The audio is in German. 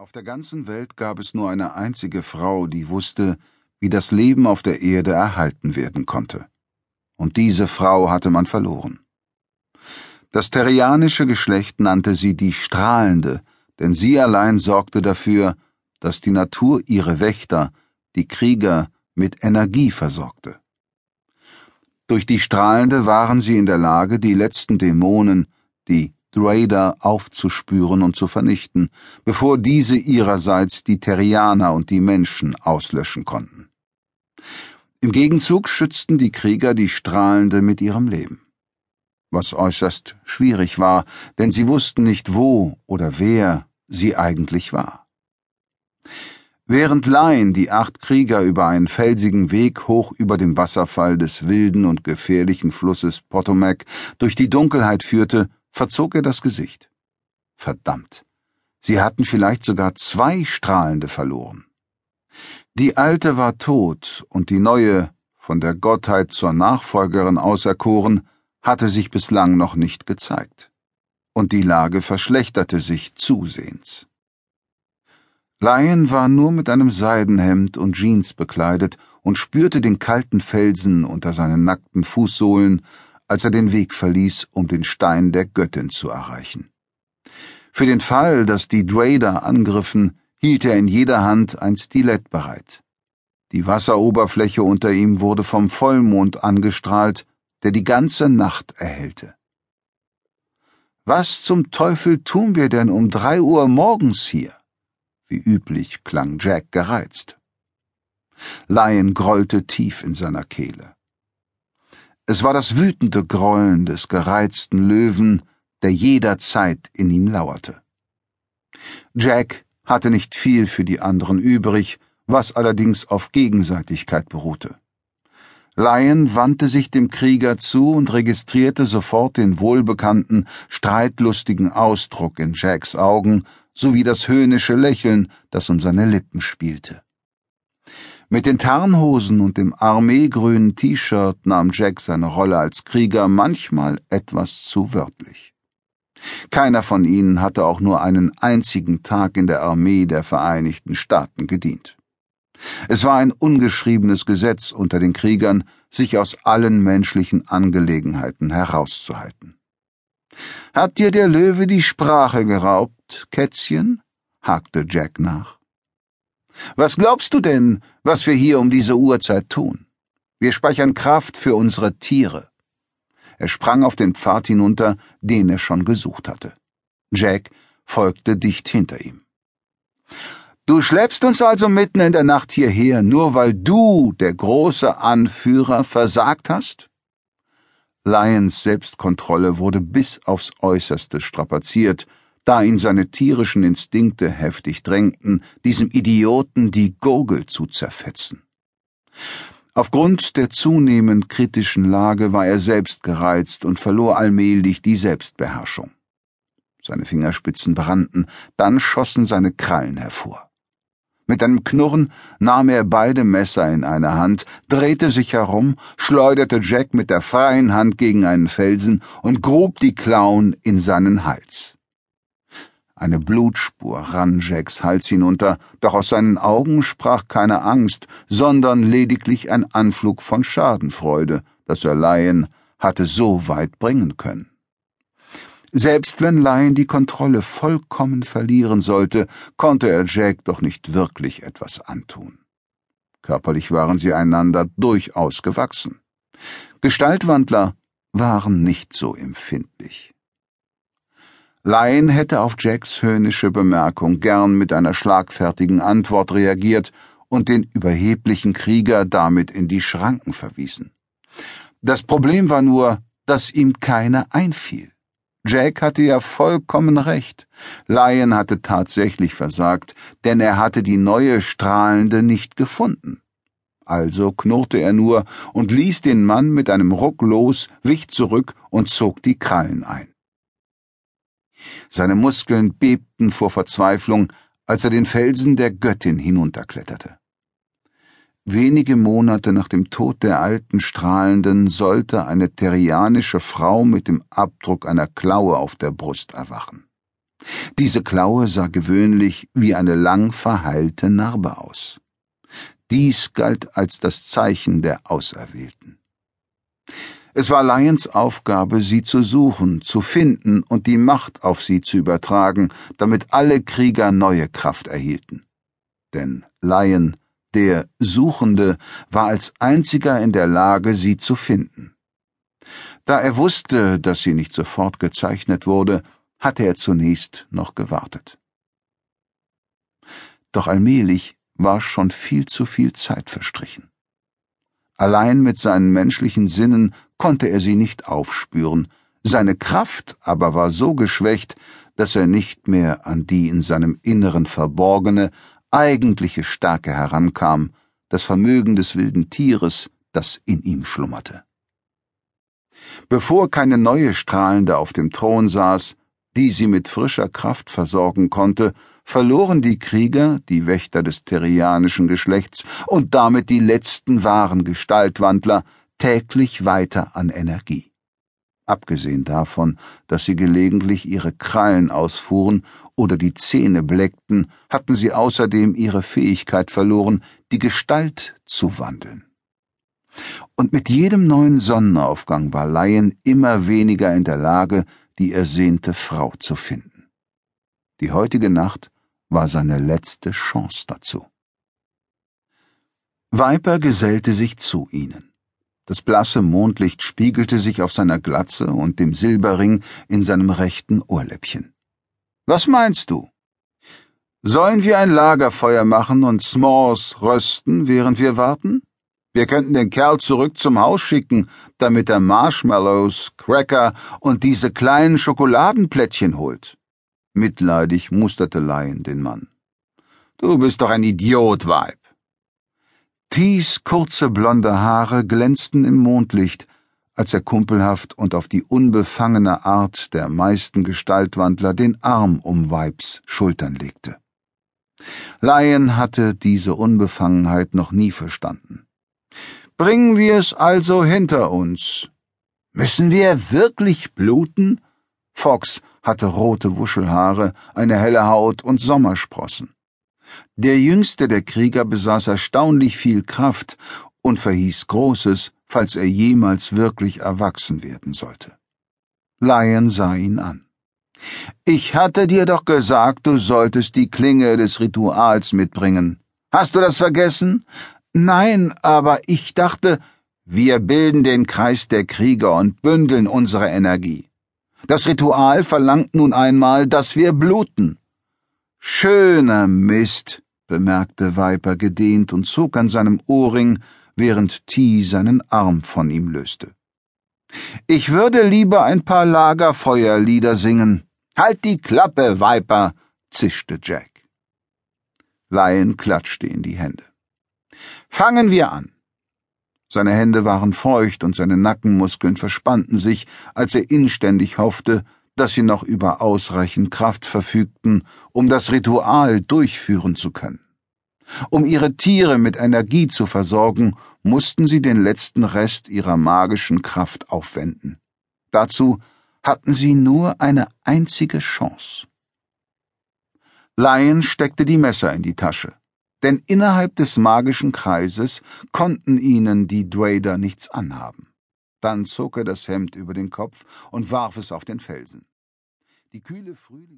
Auf der ganzen Welt gab es nur eine einzige Frau, die wusste, wie das Leben auf der Erde erhalten werden konnte. Und diese Frau hatte man verloren. Das terrianische Geschlecht nannte sie die Strahlende, denn sie allein sorgte dafür, dass die Natur ihre Wächter, die Krieger, mit Energie versorgte. Durch die Strahlende waren sie in der Lage, die letzten Dämonen, die Raider aufzuspüren und zu vernichten, bevor diese ihrerseits die Terrianer und die Menschen auslöschen konnten. Im Gegenzug schützten die Krieger die Strahlende mit ihrem Leben. Was äußerst schwierig war, denn sie wussten nicht, wo oder wer sie eigentlich war. Während Lyon die acht Krieger über einen felsigen Weg hoch über dem Wasserfall des wilden und gefährlichen Flusses Potomac durch die Dunkelheit führte, verzog er das Gesicht. Verdammt. Sie hatten vielleicht sogar zwei Strahlende verloren. Die alte war tot und die neue, von der Gottheit zur Nachfolgerin auserkoren, hatte sich bislang noch nicht gezeigt. Und die Lage verschlechterte sich zusehends. Lion war nur mit einem Seidenhemd und Jeans bekleidet und spürte den kalten Felsen unter seinen nackten Fußsohlen, als er den Weg verließ, um den Stein der Göttin zu erreichen. Für den Fall, dass die Drader angriffen, hielt er in jeder Hand ein Stilett bereit. Die Wasseroberfläche unter ihm wurde vom Vollmond angestrahlt, der die ganze Nacht erhellte. Was zum Teufel tun wir denn um drei Uhr morgens hier? Wie üblich klang Jack gereizt. Lion grollte tief in seiner Kehle. Es war das wütende Grollen des gereizten Löwen, der jederzeit in ihm lauerte. Jack hatte nicht viel für die anderen übrig, was allerdings auf Gegenseitigkeit beruhte. Lion wandte sich dem Krieger zu und registrierte sofort den wohlbekannten, streitlustigen Ausdruck in Jacks Augen sowie das höhnische Lächeln, das um seine Lippen spielte. Mit den Tarnhosen und dem armeegrünen T-Shirt nahm Jack seine Rolle als Krieger manchmal etwas zu wörtlich. Keiner von ihnen hatte auch nur einen einzigen Tag in der Armee der Vereinigten Staaten gedient. Es war ein ungeschriebenes Gesetz unter den Kriegern, sich aus allen menschlichen Angelegenheiten herauszuhalten. Hat dir der Löwe die Sprache geraubt, Kätzchen? hakte Jack nach. Was glaubst du denn, was wir hier um diese Uhrzeit tun? Wir speichern Kraft für unsere Tiere. Er sprang auf den Pfad hinunter, den er schon gesucht hatte. Jack folgte dicht hinter ihm. Du schleppst uns also mitten in der Nacht hierher, nur weil du, der große Anführer, versagt hast? Lions Selbstkontrolle wurde bis aufs äußerste strapaziert, da ihn seine tierischen Instinkte heftig drängten, diesem Idioten die Gurgel zu zerfetzen. Aufgrund der zunehmend kritischen Lage war er selbst gereizt und verlor allmählich die Selbstbeherrschung. Seine Fingerspitzen brannten, dann schossen seine Krallen hervor. Mit einem Knurren nahm er beide Messer in eine Hand, drehte sich herum, schleuderte Jack mit der freien Hand gegen einen Felsen und grub die Klauen in seinen Hals. Eine Blutspur rann Jacks Hals hinunter, doch aus seinen Augen sprach keine Angst, sondern lediglich ein Anflug von Schadenfreude, das er Lion hatte so weit bringen können. Selbst wenn Lion die Kontrolle vollkommen verlieren sollte, konnte er Jack doch nicht wirklich etwas antun. Körperlich waren sie einander durchaus gewachsen. Gestaltwandler waren nicht so empfindlich. Lyon hätte auf Jacks höhnische Bemerkung gern mit einer schlagfertigen Antwort reagiert und den überheblichen Krieger damit in die Schranken verwiesen. Das Problem war nur, dass ihm keiner einfiel. Jack hatte ja vollkommen recht. Lyon hatte tatsächlich versagt, denn er hatte die neue Strahlende nicht gefunden. Also knurrte er nur und ließ den Mann mit einem Ruck los, wich zurück und zog die Krallen ein. Seine Muskeln bebten vor Verzweiflung, als er den Felsen der Göttin hinunterkletterte. Wenige Monate nach dem Tod der alten Strahlenden sollte eine terrianische Frau mit dem Abdruck einer Klaue auf der Brust erwachen. Diese Klaue sah gewöhnlich wie eine lang verheilte Narbe aus. Dies galt als das Zeichen der Auserwählten. Es war Lions Aufgabe, sie zu suchen, zu finden und die Macht auf sie zu übertragen, damit alle Krieger neue Kraft erhielten. Denn Lion, der Suchende, war als einziger in der Lage, sie zu finden. Da er wusste, dass sie nicht sofort gezeichnet wurde, hatte er zunächst noch gewartet. Doch allmählich war schon viel zu viel Zeit verstrichen. Allein mit seinen menschlichen Sinnen konnte er sie nicht aufspüren, seine Kraft aber war so geschwächt, dass er nicht mehr an die in seinem Inneren verborgene, eigentliche Stärke herankam, das Vermögen des wilden Tieres, das in ihm schlummerte. Bevor keine neue Strahlende auf dem Thron saß, die sie mit frischer Kraft versorgen konnte, verloren die Krieger, die Wächter des terrianischen Geschlechts und damit die letzten wahren Gestaltwandler, täglich weiter an Energie. Abgesehen davon, dass sie gelegentlich ihre Krallen ausfuhren oder die Zähne bleckten, hatten sie außerdem ihre Fähigkeit verloren, die Gestalt zu wandeln. Und mit jedem neuen Sonnenaufgang war Lion immer weniger in der Lage, die ersehnte Frau zu finden. Die heutige Nacht war seine letzte Chance dazu. Viper gesellte sich zu ihnen. Das blasse Mondlicht spiegelte sich auf seiner Glatze und dem Silberring in seinem rechten Ohrläppchen. Was meinst du? Sollen wir ein Lagerfeuer machen und S'mores rösten, während wir warten? Wir könnten den Kerl zurück zum Haus schicken, damit er Marshmallows, Cracker und diese kleinen Schokoladenplättchen holt. Mitleidig musterte Lion den Mann. Du bist doch ein Idiot, Weib. Tees kurze blonde Haare glänzten im Mondlicht, als er kumpelhaft und auf die unbefangene Art der meisten Gestaltwandler den Arm um Weibs Schultern legte. Lion hatte diese Unbefangenheit noch nie verstanden. Bringen wir es also hinter uns. Müssen wir wirklich bluten? Fox hatte rote Wuschelhaare, eine helle Haut und Sommersprossen. Der jüngste der Krieger besaß erstaunlich viel Kraft und verhieß Großes, falls er jemals wirklich erwachsen werden sollte. Lion sah ihn an. Ich hatte dir doch gesagt, du solltest die Klinge des Rituals mitbringen. Hast du das vergessen? Nein, aber ich dachte, wir bilden den Kreis der Krieger und bündeln unsere Energie. Das Ritual verlangt nun einmal, dass wir bluten. Schöner Mist, bemerkte Viper gedehnt und zog an seinem Ohrring, während T seinen Arm von ihm löste. Ich würde lieber ein paar Lagerfeuerlieder singen. Halt die Klappe, Viper, zischte Jack. Lion klatschte in die Hände. Fangen wir an. Seine Hände waren feucht und seine Nackenmuskeln verspannten sich, als er inständig hoffte, dass sie noch über ausreichend Kraft verfügten, um das Ritual durchführen zu können. Um ihre Tiere mit Energie zu versorgen, mussten sie den letzten Rest ihrer magischen Kraft aufwenden. Dazu hatten sie nur eine einzige Chance. Lion steckte die Messer in die Tasche denn innerhalb des magischen Kreises konnten ihnen die Dwader nichts anhaben. Dann zog er das Hemd über den Kopf und warf es auf den Felsen. Die kühle Frühling